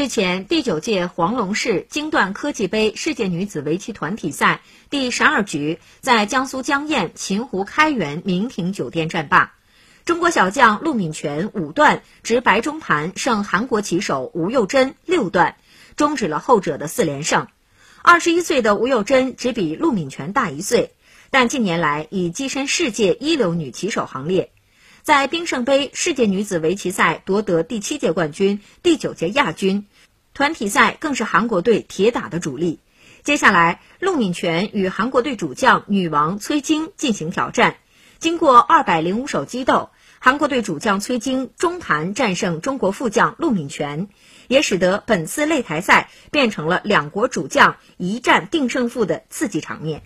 日前，第九届黄龙市精段科技杯世界女子围棋团体赛第十二局在江苏江堰秦湖开元明庭酒店战罢，中国小将陆敏泉五段执白中盘胜韩国棋手吴又珍六段，终止了后者的四连胜。二十一岁的吴又珍只比陆敏泉大一岁，但近年来已跻身世界一流女棋手行列。在冰胜杯世界女子围棋赛夺得第七届冠军、第九届亚军，团体赛更是韩国队铁打的主力。接下来，陆敏泉与韩国队主将女王崔晶进行挑战。经过二百零五手激斗，韩国队主将崔晶中盘战胜中国副将陆敏泉，也使得本次擂台赛变成了两国主将一战定胜负的刺激场面。